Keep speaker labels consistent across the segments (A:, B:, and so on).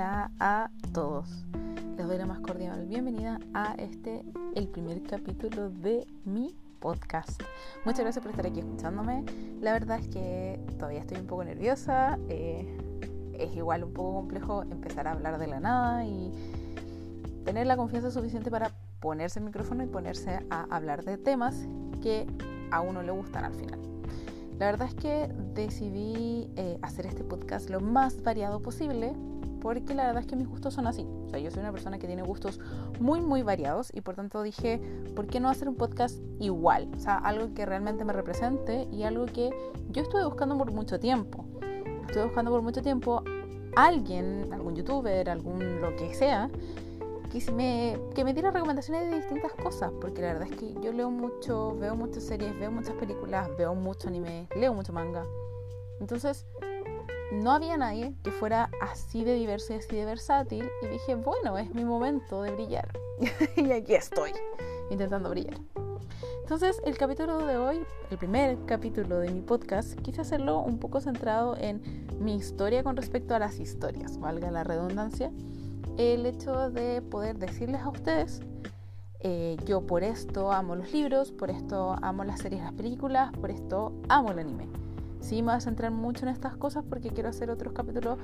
A: Hola a todos. Les doy la más cordial bienvenida a este, el primer capítulo de mi podcast. Muchas gracias por estar aquí escuchándome. La verdad es que todavía estoy un poco nerviosa. Eh, es igual un poco complejo empezar a hablar de la nada y tener la confianza suficiente para ponerse el micrófono y ponerse a hablar de temas que a uno le gustan al final. La verdad es que decidí eh, hacer este podcast lo más variado posible porque la verdad es que mis gustos son así. O sea, yo soy una persona que tiene gustos muy, muy variados y por tanto dije, ¿por qué no hacer un podcast igual? O sea, algo que realmente me represente y algo que yo estuve buscando por mucho tiempo. Estuve buscando por mucho tiempo alguien, algún youtuber, algún lo que sea, que me, que me diera recomendaciones de distintas cosas, porque la verdad es que yo leo mucho, veo muchas series, veo muchas películas, veo mucho anime, leo mucho manga. Entonces, no había nadie que fuera así de diverso y así de versátil, y dije, bueno, es mi momento de brillar. y aquí estoy, intentando brillar. Entonces, el capítulo de hoy, el primer capítulo de mi podcast, quise hacerlo un poco centrado en mi historia con respecto a las historias, valga la redundancia el hecho de poder decirles a ustedes, eh, yo por esto amo los libros, por esto amo las series, las películas, por esto amo el anime. Sí, me voy a centrar mucho en estas cosas porque quiero hacer otros capítulos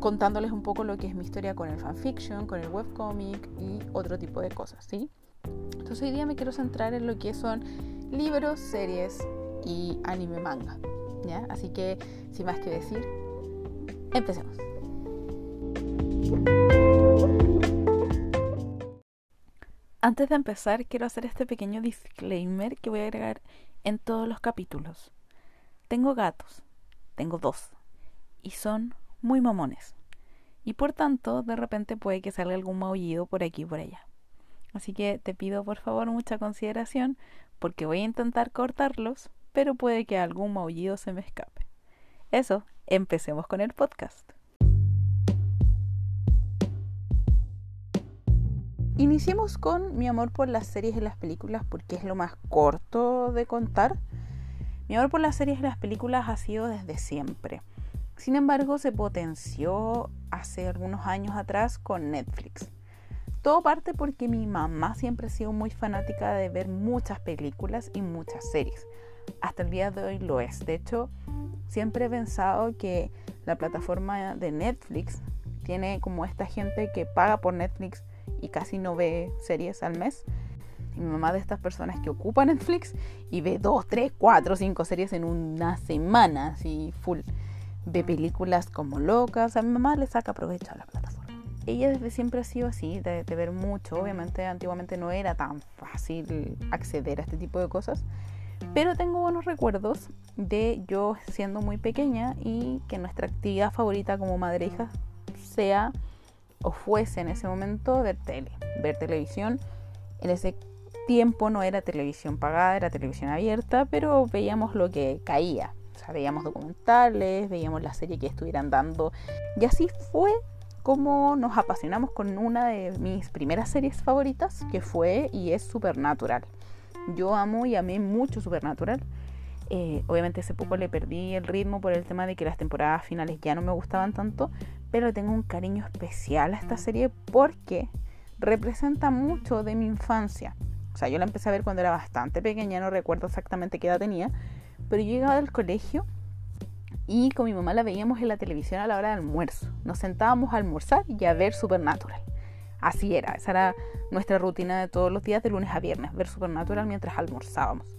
A: contándoles un poco lo que es mi historia con el fanfiction, con el webcomic y otro tipo de cosas, ¿sí? Entonces hoy día me quiero centrar en lo que son libros, series y anime manga, ¿ya? Así que, sin más que decir, empecemos. Antes de empezar, quiero hacer este pequeño disclaimer que voy a agregar en todos los capítulos. Tengo gatos, tengo dos, y son muy mamones. Y por tanto, de repente puede que salga algún maullido por aquí y por allá. Así que te pido por favor mucha consideración porque voy a intentar cortarlos, pero puede que algún maullido se me escape. Eso, empecemos con el podcast. Iniciemos con mi amor por las series y las películas porque es lo más corto de contar. Mi amor por las series y las películas ha sido desde siempre. Sin embargo, se potenció hace algunos años atrás con Netflix. Todo parte porque mi mamá siempre ha sido muy fanática de ver muchas películas y muchas series. Hasta el día de hoy lo es. De hecho, siempre he pensado que la plataforma de Netflix tiene como esta gente que paga por Netflix y casi no ve series al mes. Mi mamá de estas personas que ocupa Netflix y ve dos, tres, cuatro, cinco series en una semana, así full. Ve películas como locas. A mi mamá le saca provecho a la plataforma. Ella desde siempre ha sido así, de, de ver mucho. Obviamente antiguamente no era tan fácil acceder a este tipo de cosas. Pero tengo buenos recuerdos de yo siendo muy pequeña y que nuestra actividad favorita como madre e hija sea o fuese en ese momento ver tele, ver televisión. En ese tiempo no era televisión pagada, era televisión abierta, pero veíamos lo que caía. O sea, veíamos documentales, veíamos la serie que estuvieran dando. Y así fue como nos apasionamos con una de mis primeras series favoritas, que fue y es Supernatural. Yo amo y amé mucho Supernatural. Eh, obviamente hace poco le perdí el ritmo por el tema de que las temporadas finales ya no me gustaban tanto, pero tengo un cariño especial a esta serie porque representa mucho de mi infancia. O sea, yo la empecé a ver cuando era bastante pequeña, no recuerdo exactamente qué edad tenía, pero yo llegaba del colegio y con mi mamá la veíamos en la televisión a la hora de almuerzo. Nos sentábamos a almorzar y a ver Supernatural. Así era, esa era nuestra rutina de todos los días de lunes a viernes, ver Supernatural mientras almorzábamos.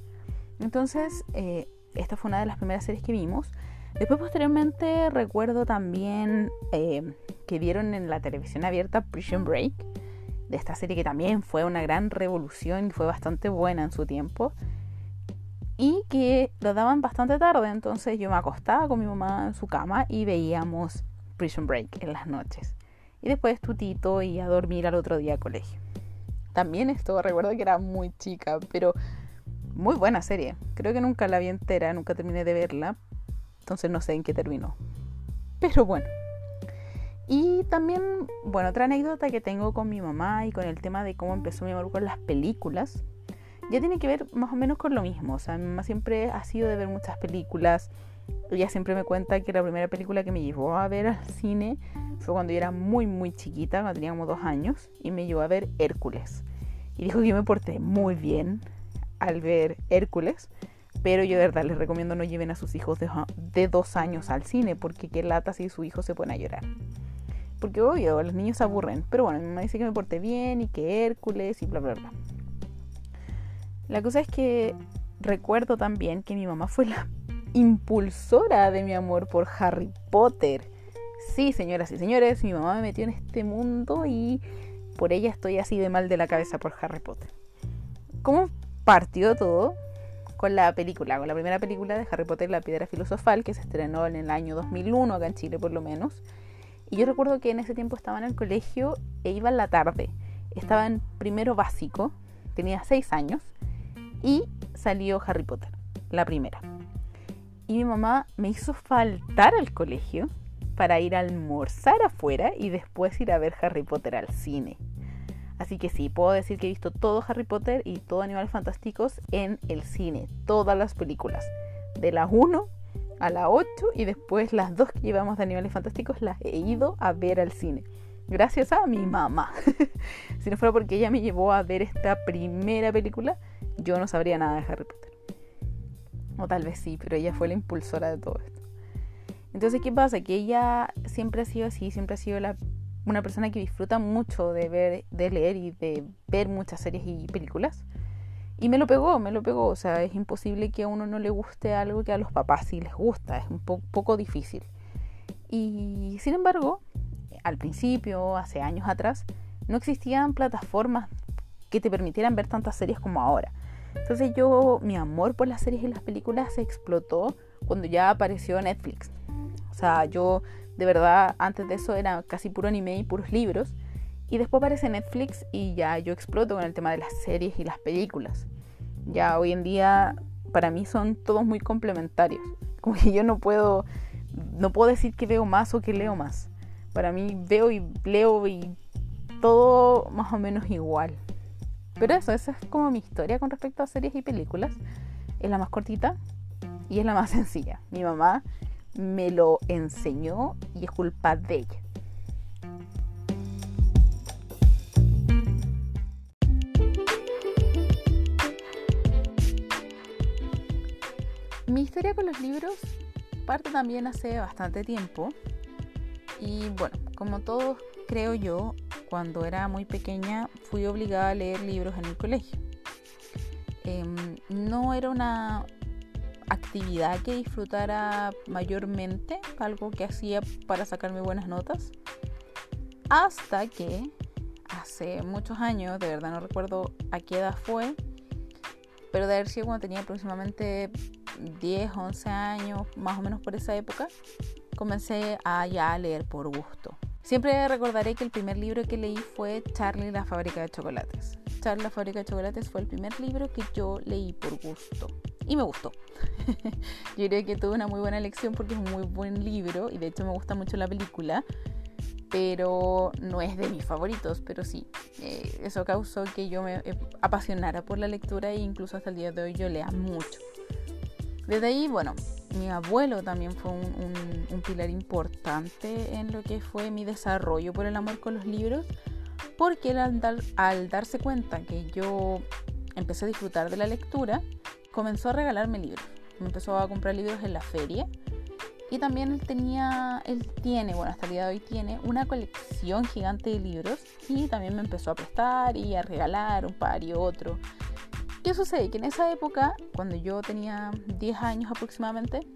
A: Entonces, eh, esta fue una de las primeras series que vimos. Después, posteriormente, recuerdo también eh, que vieron en la televisión abierta Prison Break, de esta serie que también fue una gran revolución y fue bastante buena en su tiempo. Y que lo daban bastante tarde, entonces yo me acostaba con mi mamá en su cama y veíamos Prison Break en las noches. Y después tutito y a dormir al otro día a colegio. También esto, recuerdo que era muy chica, pero muy buena serie. Creo que nunca la vi entera, nunca terminé de verla. Entonces no sé en qué terminó. Pero bueno. Y también, bueno, otra anécdota que tengo con mi mamá y con el tema de cómo empezó mi amor con las películas, ya tiene que ver más o menos con lo mismo. O sea, mi mamá siempre ha sido de ver muchas películas, ella siempre me cuenta que la primera película que me llevó a ver al cine fue cuando yo era muy, muy chiquita, cuando tenía como dos años, y me llevó a ver Hércules. Y dijo que yo me porté muy bien al ver Hércules, pero yo de verdad les recomiendo no lleven a sus hijos de, dos años al cine, porque qué lata si su hijo se pone a llorar. Porque obvio, los niños se aburren. Pero bueno, mi mamá dice que me porté bien y que Hércules y bla, bla, bla. La cosa es que recuerdo también que mi mamá fue la impulsora de mi amor por Harry Potter. Sí, señoras y señores, mi mamá me metió en este mundo y por ella estoy así de mal de la cabeza por Harry Potter. ¿Cómo partió todo? Con la película, con la primera película de Harry Potter, La Piedra Filosofal, que se estrenó en el año 2001, acá en Chile por lo menos. Y yo recuerdo que en ese tiempo estaba en el colegio e iba en la tarde. Estaba en primero básico, tenía seis años, y salió Harry Potter, la primera. Y mi mamá me hizo faltar al colegio para ir a almorzar afuera y después ir a ver Harry Potter al cine. Así que sí, puedo decir que he visto todo Harry Potter y todo Animales Fantásticos en el cine, todas las películas, de la 1 a la 8 y después las dos que llevamos de Animales Fantásticos las he ido a ver al cine. Gracias a mi mamá. si no fuera porque ella me llevó a ver esta primera película, yo no sabría nada de Harry Potter. O tal vez sí, pero ella fue la impulsora de todo esto. Entonces, ¿qué pasa? Que ella siempre ha sido así, siempre ha sido una persona que disfruta mucho de ver, de leer y de ver muchas series y películas. Y me lo pegó, me lo pegó. O sea, es imposible que a uno no le guste algo que a los papás sí les gusta. Es un poco difícil. Y sin embargo, al principio, hace años atrás, no existían plataformas que te permitieran ver tantas series como ahora. Entonces yo, mi amor por las series y las películas se explotó cuando ya apareció Netflix. O sea, yo de verdad antes de eso era casi puro anime y puros libros. Y después aparece Netflix y ya yo exploto con el tema de las series y las películas. Ya hoy en día para mí son todos muy complementarios. Como que yo no puedo, no puedo decir que veo más o que leo más. Para mí veo y leo y todo más o menos igual. Pero eso, esa es como mi historia con respecto a series y películas. Es la más cortita y es la más sencilla. Mi mamá me lo enseñó y es culpa de ella. Historia con los libros parte también hace bastante tiempo. Y bueno, como todos creo yo, cuando era muy pequeña fui obligada a leer libros en el colegio. Em, no era una actividad que disfrutara mayormente, algo que hacía para sacarme buenas notas, hasta que hace muchos años, de verdad no recuerdo a qué edad fue, pero de haber sido cuando tenía aproximadamente 10, 11 años, más o menos por esa época, comencé a ya leer por gusto. Siempre recordaré que el primer libro que leí fue Charlie la fábrica de chocolates. Charlie la fábrica de chocolates fue el primer libro que yo leí por gusto. Y me gustó. yo creo que tuve una muy buena elección porque es un muy buen libro y de hecho me gusta mucho la película. Pero no es de mis favoritos, pero sí. Eh, eso causó que yo me eh, apasionara por la lectura e incluso hasta el día de hoy yo lea mucho. Desde ahí, bueno, mi abuelo también fue un, pilar importante en lo que fue mi desarrollo por el amor con los libros, porque él al, darse cuenta que yo empecé a disfrutar de la lectura, comenzó a regalarme libros. Me empezó a comprar libros en la feria y también él tenía, él tiene, bueno, hasta el día de hoy tiene una colección gigante de libros y también me empezó a prestar y a regalar un par y otro. ¿Qué sucede? Que en esa época, cuando yo tenía 10 años aproximadamente,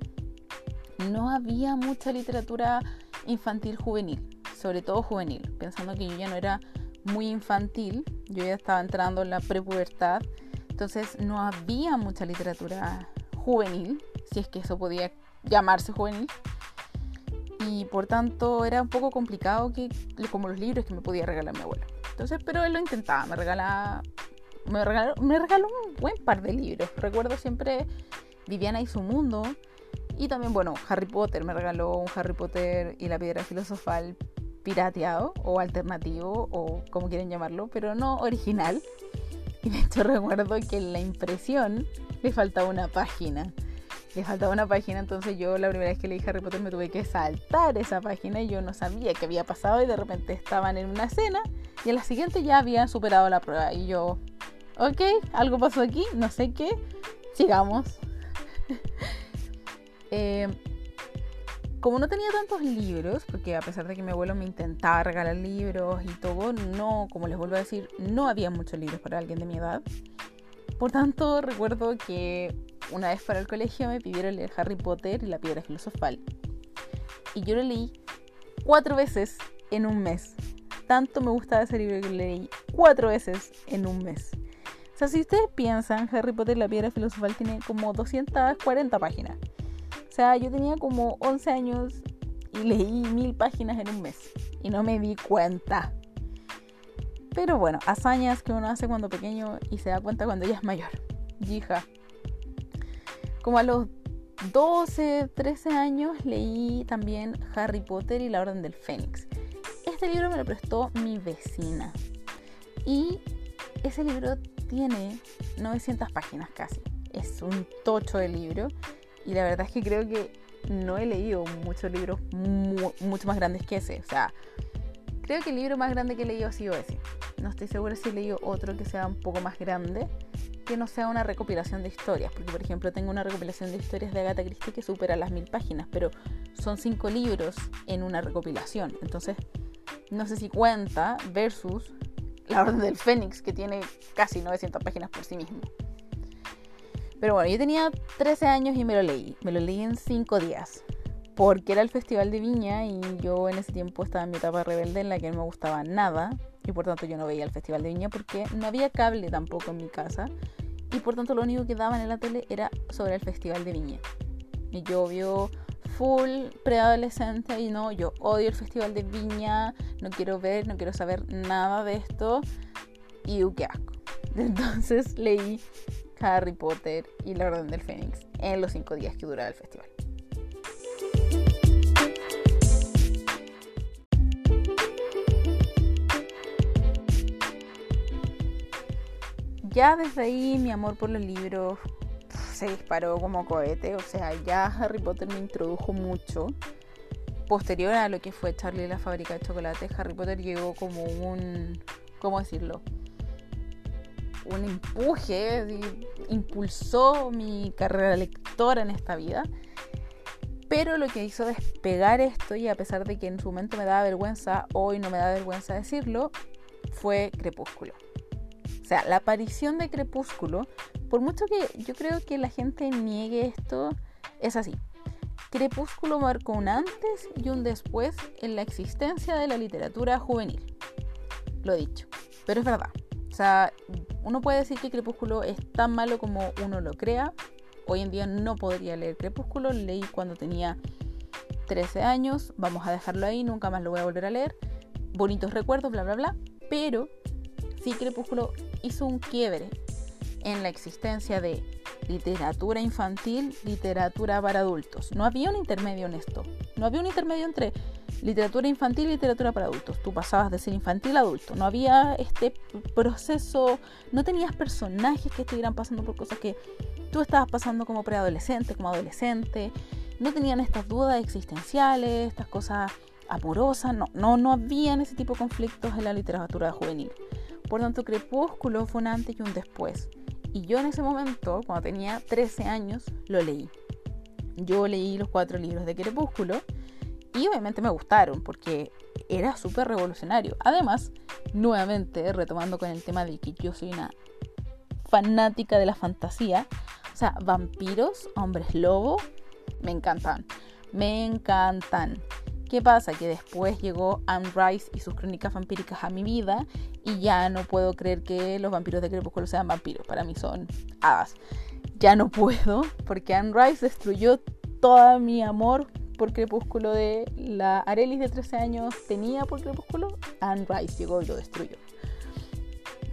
A: no había mucha literatura infantil juvenil, sobre todo juvenil, pensando que yo ya no era muy infantil, yo ya estaba entrando en la prepubertad, entonces no había mucha literatura juvenil, si es que eso podía llamarse juvenil, y por tanto era un poco complicado que como los libros que me podía regalar mi abuelo. Entonces, pero él lo intentaba, me regalaba me regaló, me regaló un buen par de libros. Recuerdo siempre Viviana y su mundo. Y también, bueno, Harry Potter. Me regaló un Harry Potter y la piedra filosofal pirateado o alternativo o como quieren llamarlo, pero no original. Y de hecho recuerdo que en la impresión le faltaba una página. Le faltaba una página, entonces yo la primera vez que leí Harry Potter me tuve que saltar esa página y yo no sabía qué había pasado y de repente estaban en una cena y en la siguiente ya habían superado la prueba y yo, ok, algo pasó aquí, no sé qué, sigamos. eh, como no tenía tantos libros, porque a pesar de que mi abuelo me intentaba regalar libros y todo, no, como les vuelvo a decir, no había muchos libros para alguien de mi edad. Por tanto, recuerdo que una vez para el colegio me pidieron leer Harry Potter y la piedra filosofal. Y yo lo leí cuatro veces en un mes. Tanto me gustaba ese libro que lo leí cuatro veces en un mes. O sea, si ustedes piensan, Harry Potter y la piedra filosofal tiene como 240 páginas. O sea, yo tenía como 11 años y leí mil páginas en un mes y no me di cuenta. Pero bueno, hazañas que uno hace cuando pequeño y se da cuenta cuando ya es mayor. Hija. Como a los 12, 13 años leí también Harry Potter y la Orden del Fénix. Este libro me lo prestó mi vecina. Y ese libro tiene 900 páginas casi. Es un tocho de libro. Y la verdad es que creo que no he leído muchos libros mucho más grandes que ese. O sea, creo que el libro más grande que he leído ha sido ese. No estoy segura si he leído otro que sea un poco más grande, que no sea una recopilación de historias. Porque, por ejemplo, tengo una recopilación de historias de Agatha Christie que supera las mil páginas, pero son cinco libros en una recopilación. Entonces, no sé si cuenta versus La Orden del Fénix, que tiene casi 900 páginas por sí mismo. Pero bueno, yo tenía 13 años y me lo leí. Me lo leí en 5 días. Porque era el Festival de Viña y yo en ese tiempo estaba en mi etapa rebelde en la que no me gustaba nada. Y por tanto yo no veía el Festival de Viña porque no había cable tampoco en mi casa. Y por tanto lo único que daban en la tele era sobre el Festival de Viña. Y yo vio full preadolescente y no, yo odio el Festival de Viña, no quiero ver, no quiero saber nada de esto. Y uh, qué asco. Entonces leí Harry Potter y la Orden del Fénix en los cinco días que duraba el festival. Ya desde ahí mi amor por los libros se disparó como cohete, o sea, ya Harry Potter me introdujo mucho. Posterior a lo que fue Charlie y la fábrica de chocolate, Harry Potter llegó como un, ¿cómo decirlo? un empuje, impulsó mi carrera lectora en esta vida. Pero lo que hizo despegar esto, y a pesar de que en su momento me daba vergüenza, hoy no me da vergüenza decirlo, fue Crepúsculo. Sea, la aparición de Crepúsculo, por mucho que yo creo que la gente niegue esto, es así. Crepúsculo marcó un antes y un después en la existencia de la literatura juvenil. Lo dicho, pero es verdad. O sea, uno puede decir que Crepúsculo es tan malo como uno lo crea. Hoy en día no podría leer Crepúsculo, leí cuando tenía 13 años, vamos a dejarlo ahí, nunca más lo voy a volver a leer. Bonitos recuerdos, bla, bla, bla. Pero sí Crepúsculo hizo un quiebre en la existencia de literatura infantil, literatura para adultos. No había un intermedio en esto. No había un intermedio entre literatura infantil y literatura para adultos. Tú pasabas de ser infantil a adulto. No había este proceso, no tenías personajes que estuvieran pasando por cosas que tú estabas pasando como preadolescente, como adolescente. No tenían estas dudas existenciales, estas cosas amorosas. No, no, no habían ese tipo de conflictos en la literatura juvenil. Por tanto, Crepúsculo fue un antes y un después. Y yo en ese momento, cuando tenía 13 años, lo leí. Yo leí los cuatro libros de Crepúsculo y obviamente me gustaron porque era súper revolucionario. Además, nuevamente, retomando con el tema de que yo soy una fanática de la fantasía, o sea, vampiros, hombres lobo, me encantan. Me encantan. ¿Qué pasa? Que después llegó Anne Rice y sus crónicas vampíricas a mi vida y ya no puedo creer que los vampiros de Crepúsculo sean vampiros. Para mí son hadas. Ya no puedo porque Anne Rice destruyó todo mi amor por Crepúsculo de la Arelis de 13 años tenía por Crepúsculo, Anne Rice llegó y lo destruyó.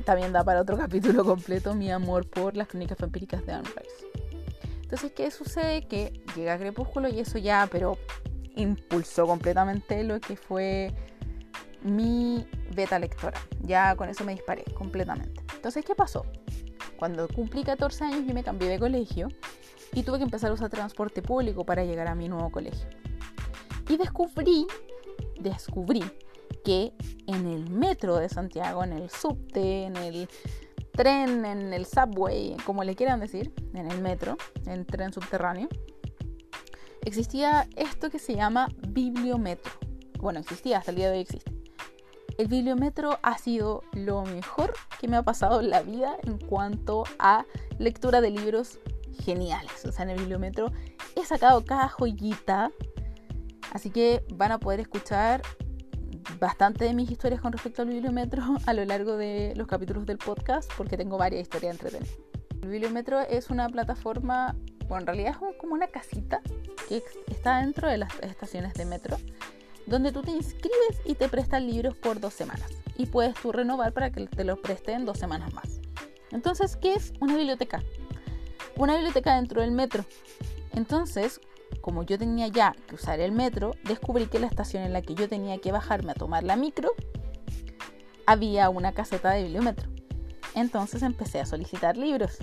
A: También da para otro capítulo completo mi amor por las crónicas vampíricas de Anne Rice. Entonces, ¿qué sucede? Que llega Crepúsculo y eso ya, pero impulsó completamente lo que fue mi beta lectora. Ya con eso me disparé completamente. Entonces, ¿qué pasó? Cuando cumplí 14 años yo me cambié de colegio y tuve que empezar a usar transporte público para llegar a mi nuevo colegio. Y descubrí, descubrí que en el metro de Santiago, en el subte, en el tren, en el subway, como le quieran decir, en el metro, en tren subterráneo, existía esto que se llama bibliometro. Bueno, existía, hasta el día de hoy existe. El bibliometro ha sido lo mejor que me ha pasado en la vida en cuanto a lectura de libros geniales. O sea, en el bibliometro he sacado cada joyita. Así que van a poder escuchar bastante de mis historias con respecto al bibliometro a lo largo de los capítulos del podcast porque tengo varias historias entretenidas. El bibliometro es una plataforma, bueno, en realidad es como una casita que está dentro de las estaciones de metro donde tú te inscribes y te prestan libros por dos semanas y puedes tú renovar para que te los presten dos semanas más. Entonces, ¿qué es una biblioteca? Una biblioteca dentro del metro. Entonces, como yo tenía ya que usar el metro, descubrí que la estación en la que yo tenía que bajarme a tomar la micro había una caseta de bibliometro. Entonces empecé a solicitar libros.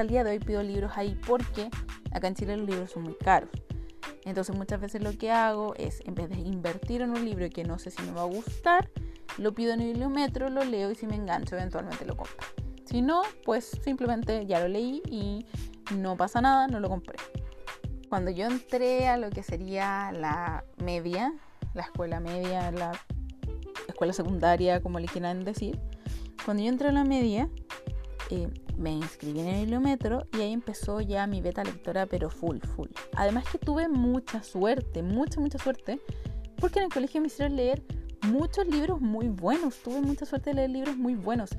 A: Hasta el día de hoy pido libros ahí porque acá en Chile los libros son muy caros. Entonces muchas veces lo que hago es, en vez de invertir en un libro que no sé si me va a gustar, lo pido en el bibliometro, lo leo y si me engancho eventualmente lo compro. Si no, pues simplemente ya lo leí y no pasa nada, no lo compré. Cuando yo entré a lo que sería la media, la escuela media, la escuela secundaria, como le quieran decir, cuando yo entré a la media, me inscribí en el bibliometro y ahí empezó ya mi beta lectora, pero full, full. Además que tuve mucha suerte, mucha, mucha suerte, porque en el colegio me hicieron leer muchos libros muy buenos. Tuve mucha suerte de leer libros muy buenos.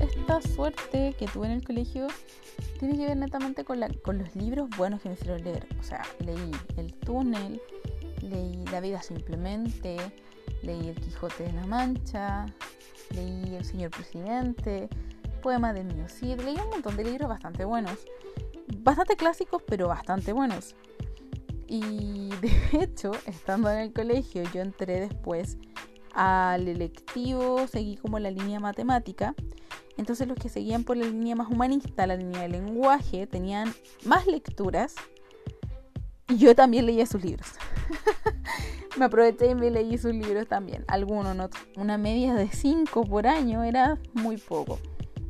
A: Esta suerte que tuve en el colegio tiene que ver netamente con, con los libros buenos que me hicieron leer. O sea, leí El túnel, leí La vida simplemente, leí El Quijote de la Mancha, leí El señor presidente, Poema de Mio Cid, leí un montón de libros bastante buenos, bastante clásicos pero bastante buenos. Y de hecho, estando en el colegio, yo entré después al electivo, seguí como la línea matemática. Entonces los que seguían por la línea más humanista, la línea de lenguaje, tenían más lecturas y yo también leía sus libros. me aproveché y me leí sus libros también. Algunos, no. Una media de 5 por año era muy poco.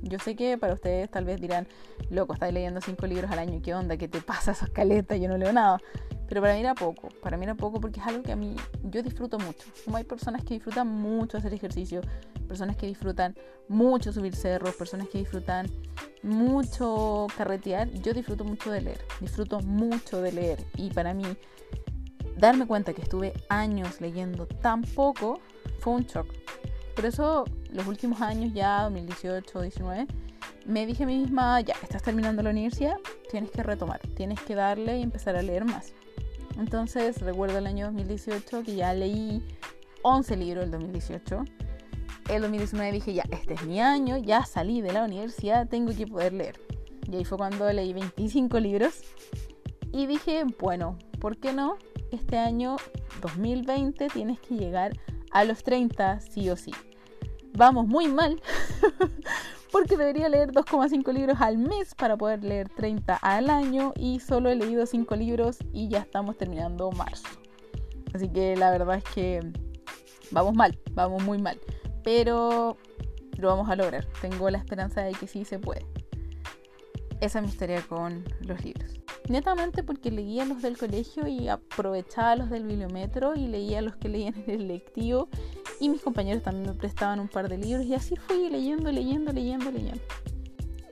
A: Yo sé que para ustedes tal vez dirán, loco, estás leyendo 5 libros al año, ¿qué onda? ¿Qué te pasa esa escaleta? Yo no leo nada. Pero para mí era poco, para mí era poco porque es algo que a mí yo disfruto mucho. Como hay personas que disfrutan mucho hacer ejercicio, personas que disfrutan mucho subir cerros, personas que disfrutan mucho carretear, yo disfruto mucho de leer, disfruto mucho de leer. Y para mí, darme cuenta que estuve años leyendo tan poco fue un shock. Por eso los últimos años, ya 2018, 19, me dije a mí misma, ya, estás terminando la universidad, tienes que retomar, tienes que darle y empezar a leer más. Entonces recuerdo el año 2018 que ya leí 11 libros el 2018. El 2019 dije, ya, este es mi año, ya salí de la universidad, tengo que poder leer. Y ahí fue cuando leí 25 libros. Y dije, bueno, ¿por qué no? Este año 2020 tienes que llegar a los 30 sí o sí. Vamos muy mal, porque debería leer 2,5 libros al mes para poder leer 30 al año y solo he leído 5 libros y ya estamos terminando marzo. Así que la verdad es que vamos mal, vamos muy mal, pero lo vamos a lograr. Tengo la esperanza de que sí se puede. Esa es mi historia con los libros. Netamente porque leía los del colegio y aprovechaba los del bibliometro y leía los que leían en el lectivo y mis compañeros también me prestaban un par de libros y así fui leyendo, leyendo, leyendo, leyendo.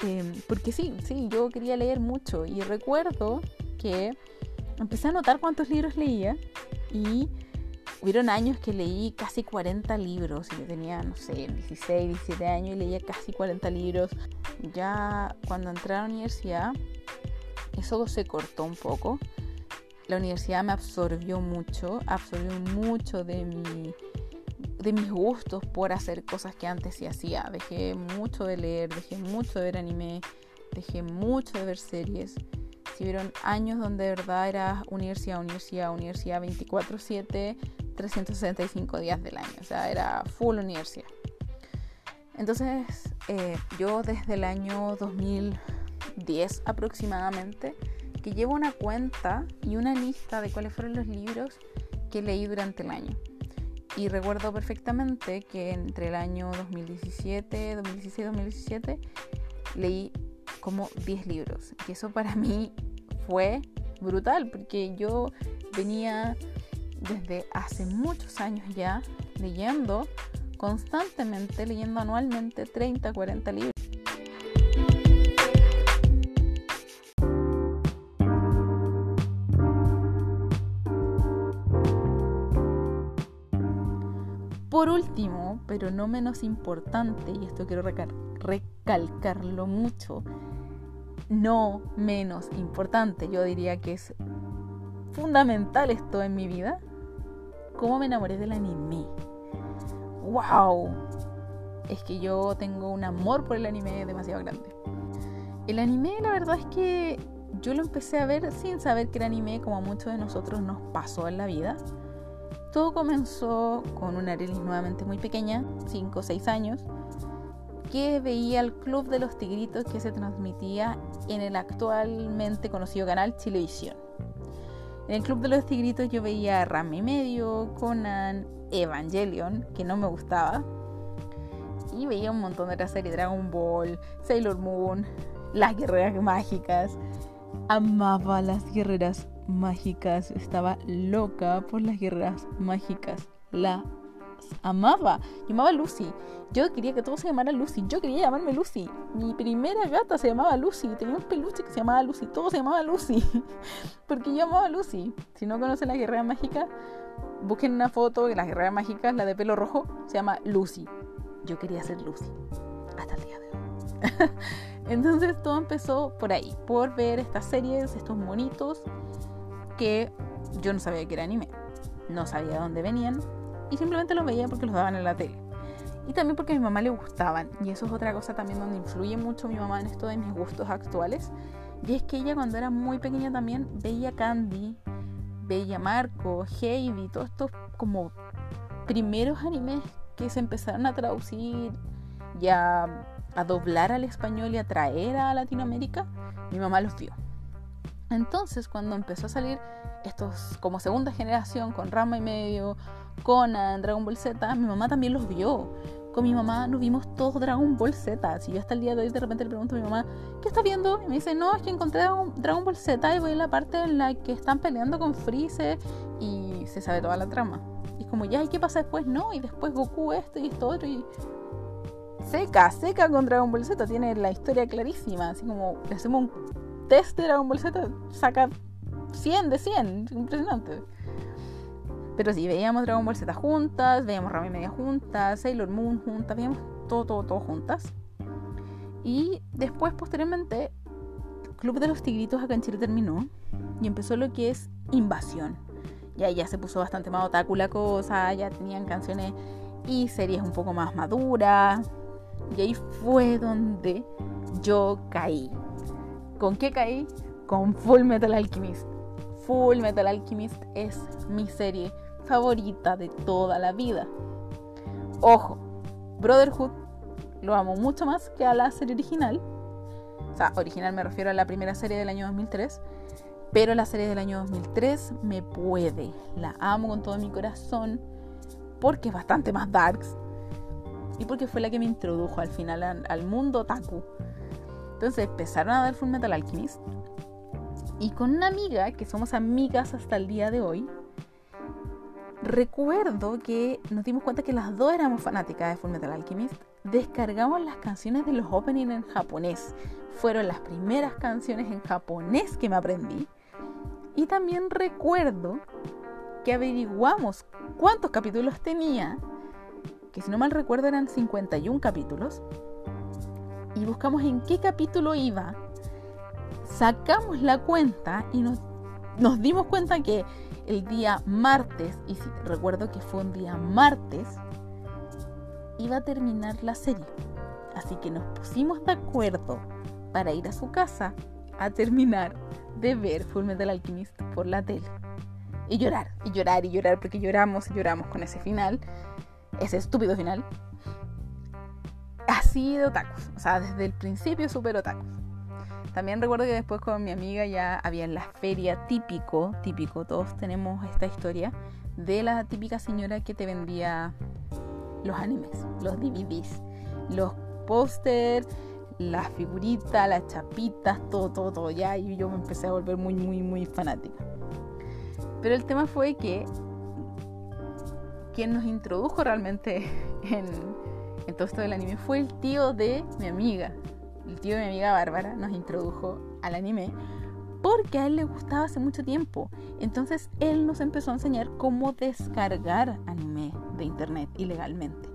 A: Em, porque sí, sí, yo quería leer mucho y recuerdo que empecé a notar cuántos libros leía y hubieron años que leí casi 40 libros y yo tenía, no sé, 16, 17 años y leía casi 40 libros. Ya cuando entré a la universidad, eso se cortó un poco. La universidad me absorbió mucho, absorbió mucho de mi de mis gustos por hacer cosas que antes sí hacía. Dejé mucho de leer, dejé mucho de ver anime, dejé mucho de ver series. Si vieron años donde de verdad era universidad, universidad, universidad 24/7, 365 días del año. O sea, era full universidad. Entonces, eh, yo desde el año 2010 aproximadamente, que llevo una cuenta y una lista de cuáles fueron los libros que leí durante el año. Y recuerdo perfectamente que entre el año 2017, 2016, 2017 leí como 10 libros. Y eso para mí fue brutal porque yo venía desde hace muchos años ya leyendo constantemente, leyendo anualmente 30, 40 libros. Por último, pero no menos importante, y esto quiero recalcarlo mucho, no menos importante, yo diría que es fundamental esto en mi vida, cómo me enamoré del anime. ¡Wow! Es que yo tengo un amor por el anime demasiado grande. El anime, la verdad es que yo lo empecé a ver sin saber que era anime, como a muchos de nosotros nos pasó en la vida. Todo comenzó con una Arelis nuevamente muy pequeña, 5 o 6 años, que veía el Club de los Tigritos que se transmitía en el actualmente conocido canal Chilevisión. En el Club de los Tigritos yo veía Rami Medio, Conan, Evangelion, que no me gustaba. Y veía un montón de otras series, Dragon Ball, Sailor Moon, Las Guerreras Mágicas. Amaba las Guerreras Mágicas, estaba loca por las Guerreras Mágicas. La amaba. Yo amaba Lucy. Yo quería que todo se llamara Lucy. Yo quería llamarme Lucy. Mi primera gata se llamaba Lucy. Tenía un peluche que se llamaba Lucy. Todo se llamaba Lucy. Porque yo amaba Lucy. Si no conocen la guerrera mágica, busquen una foto de la guerrera mágica, la de pelo rojo, se llama Lucy. Yo quería ser Lucy. Hasta el día de hoy. Entonces todo empezó por ahí. Por ver estas series, estos monitos que yo no sabía que era anime. No sabía de dónde venían y simplemente los veía porque los daban en la tele. Y también porque a mi mamá le gustaban. Y eso es otra cosa también donde influye mucho mi mamá en esto de mis gustos actuales. Y es que ella cuando era muy pequeña también veía Candy, veía Marco, Heidi, todos estos como primeros animes que se empezaron a traducir y a, a doblar al español y a traer a Latinoamérica, mi mamá los vio. Entonces cuando empezó a salir estos como segunda generación con Rama y medio, Conan, Dragon Ball Z, mi mamá también los vio. Con mi mamá nos vimos todos Dragon Ball Z. Si yo hasta el día de hoy de repente le pregunto a mi mamá, ¿qué está viendo? Y me dice, no, es que encontré Dragon Ball Z y voy en la parte en la que están peleando con Freezer y se sabe toda la trama. Y como, ya, ¿y qué pasa después? No, y después Goku esto y esto otro y... Seca, seca con Dragon Ball Z, tiene la historia clarísima, así como le hacemos un test de Dragon Ball Z, saca 100 de 100, impresionante. Pero sí, veíamos Dragon Ball Z juntas, veíamos Rami Media juntas, Sailor Moon juntas, veíamos todo, todo, todo juntas. Y después, posteriormente, Club de los Tigritos acá en terminó y empezó lo que es Invasión. Ya, ya se puso bastante más otaku la cosa, ya tenían canciones y series un poco más maduras. Y ahí fue donde yo caí. ¿Con qué caí? Con Full Metal Alchemist. Full Metal Alchemist es mi serie favorita de toda la vida. Ojo, Brotherhood lo amo mucho más que a la serie original. O sea, original me refiero a la primera serie del año 2003. Pero la serie del año 2003 me puede. La amo con todo mi corazón. Porque es bastante más darks. Y porque fue la que me introdujo al final al, mundo Taku. Entonces empezaron a dar Full Metal Alchemist. Y con una amiga, que somos amigas hasta el día de hoy, recuerdo que nos dimos cuenta que las dos éramos fanáticas de Fullmetal Alchemist. Descargamos las canciones de los openings en japonés. Fueron las primeras canciones en japonés que me aprendí. Y también recuerdo que averiguamos cuántos capítulos tenía, que si no mal recuerdo eran 51 capítulos, y buscamos en qué capítulo iba, sacamos la cuenta y nos, dimos cuenta que el día martes, y si recuerdo que fue un día martes, iba a terminar la serie. Así que nos pusimos de acuerdo para ir a su casa a terminar de ver Full Metal Alchemist por la tele. Y llorar, y llorar, y llorar, porque lloramos y lloramos con ese final, ese estúpido final. De otakus. O sea, desde el principio súper otakus. También recuerdo que después con mi amiga ya había en la feria típico, típico, todos tenemos esta historia, de la típica señora que te vendía los animes, los DVDs, los póster, las figuritas, las chapitas, todo, todo, todo, ya, y yo me empecé a volver muy, muy, muy fanática. Pero el tema fue que quien nos introdujo realmente en, en todo esto del anime fue el tío de mi amiga. El tío de mi amiga Bárbara nos introdujo al anime porque a él le gustaba hace mucho tiempo. Entonces él nos empezó a enseñar cómo descargar anime de internet ilegalmente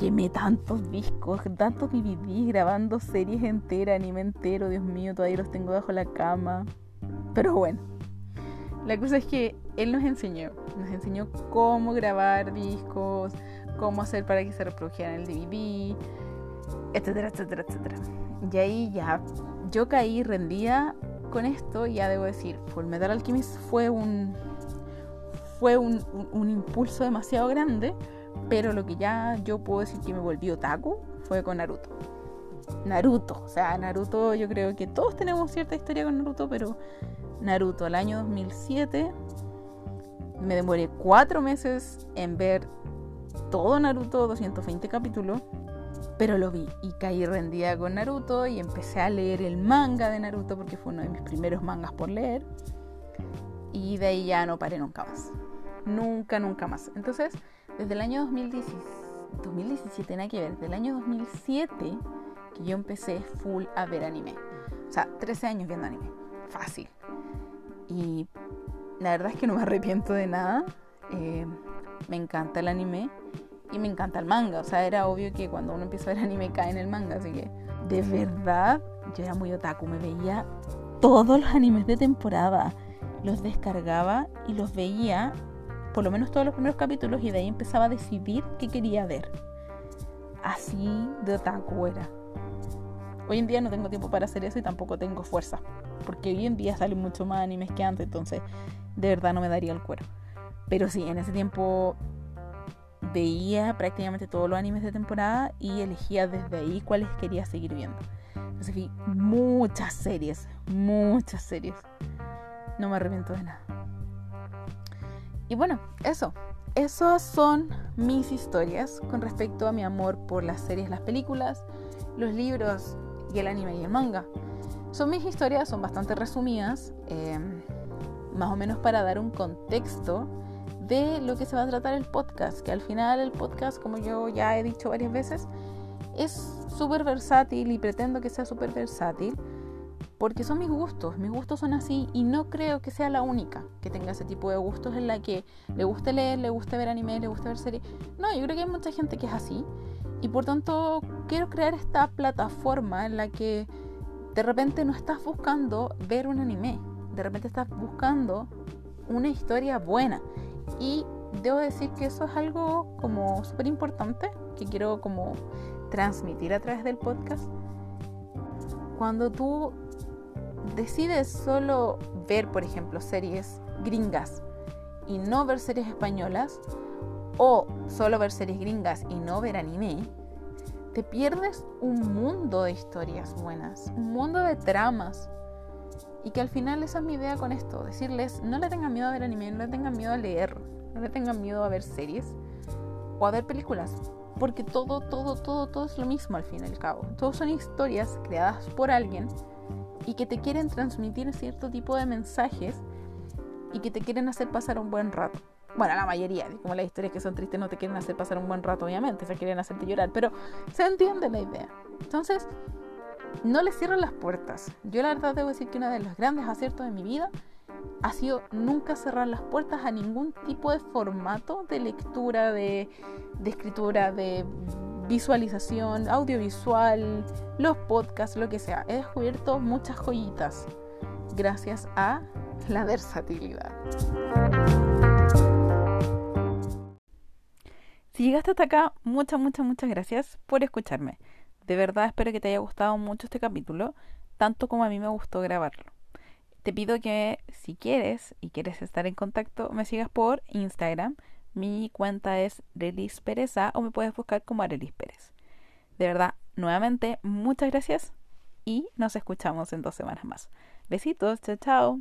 A: quemé tantos discos, tantos DVD grabando series enteras, anime entero, Dios mío, todavía los tengo bajo la cama. Pero bueno, la cosa es que él nos enseñó, nos enseñó cómo grabar discos, cómo hacer para que se reprodujeran el DVD, etcétera, etcétera, etcétera. Y ahí ya yo caí rendida con esto y ya debo decir, Full Metal Alchemist fue un fue un, un impulso demasiado grande pero lo que ya yo puedo decir que me volvió otaku fue con Naruto. Naruto, o sea, Naruto yo creo que todos tenemos cierta historia con Naruto, pero Naruto, el año 2007, me demoré cuatro meses en ver todo Naruto, 220 capítulos, pero lo vi y caí rendida con Naruto y empecé a leer el manga de Naruto porque fue uno de mis primeros mangas por leer y de ahí ya no paré nunca más. Nunca, nunca más. Entonces, desde el año 2017, 2017 nada que ver, desde el año 2007 que yo empecé full a ver anime. O sea, 13 años viendo anime. Fácil. Y la verdad es que no me arrepiento de nada. Eh, me encanta el anime y me encanta el manga. O sea, era obvio que cuando uno empieza a ver anime cae en el manga. Así que, de verdad, yo era muy otaku. Me veía todos los animes de temporada. Los descargaba y los veía por lo menos todos los primeros capítulos y de ahí empezaba a decidir qué quería ver. Así de otaku era. Hoy en día no tengo tiempo para hacer eso y tampoco tengo fuerza, porque hoy en día salen mucho más animes que antes, entonces de verdad no me daría el cuero. Pero sí, en ese tiempo veía prácticamente todos los animes de temporada y elegía desde ahí cuáles quería seguir viendo. Entonces vi muchas series, muchas series. No me arrepiento de nada. Y bueno, eso. Esas son mis historias con respecto a mi amor por las series, las películas, los libros y el anime y el manga. Son mis historias, son bastante resumidas, em, más o menos para dar un contexto de lo que se va a tratar el podcast, que al final el podcast, como yo ya he dicho varias veces, es súper versátil y pretendo que sea súper versátil porque son mis gustos, mis gustos son así y no creo que sea la única que tenga ese tipo de gustos en la que le guste leer, le guste ver anime, le guste ver series. No, yo creo que hay mucha gente que es así y por tanto quiero crear esta plataforma en la que de repente no estás buscando ver un anime, de repente estás buscando una historia buena y debo decir que eso es algo como súper importante que quiero como transmitir a través del podcast. Cuando tú decides solo ver, por ejemplo, series gringas y no ver series españolas, o solo ver series gringas y no ver anime, te pierdes un mundo de historias buenas, un mundo de tramas. Y que al final esa es mi idea con esto, decirles, no le tengan miedo a ver anime, no le tengan miedo a leer, no le tengan miedo a ver series o a ver películas, porque todo, todo, todo, todo es lo mismo al fin y al cabo. Todos son historias creadas por alguien y que te quieren transmitir cierto tipo de mensajes y que te quieren hacer pasar un buen rato. Bueno, la mayoría, como las historias que son tristes no te quieren hacer pasar un buen rato, obviamente, se quieren hacerte llorar, pero se entiende la idea. Entonces, no le cierren las puertas. Yo la verdad debo decir que uno de los grandes aciertos de mi vida ha sido nunca cerrar las puertas a ningún tipo de formato de lectura, de, de escritura, de visualización, audiovisual, los podcasts, lo que sea. He descubierto muchas joyitas gracias a la versatilidad. Si llegaste hasta acá, muchas, muchas, muchas gracias por escucharme. De verdad espero que te haya gustado mucho este capítulo, tanto como a mí me gustó grabarlo. Te pido que si quieres y quieres estar en contacto, me sigas por Instagram mi cuenta es Relis Pereza o me puedes buscar como Arelis Pérez. De verdad, Nuevamente, muchas gracias y nos escuchamos en dos semanas más. Besitos, chao, chao.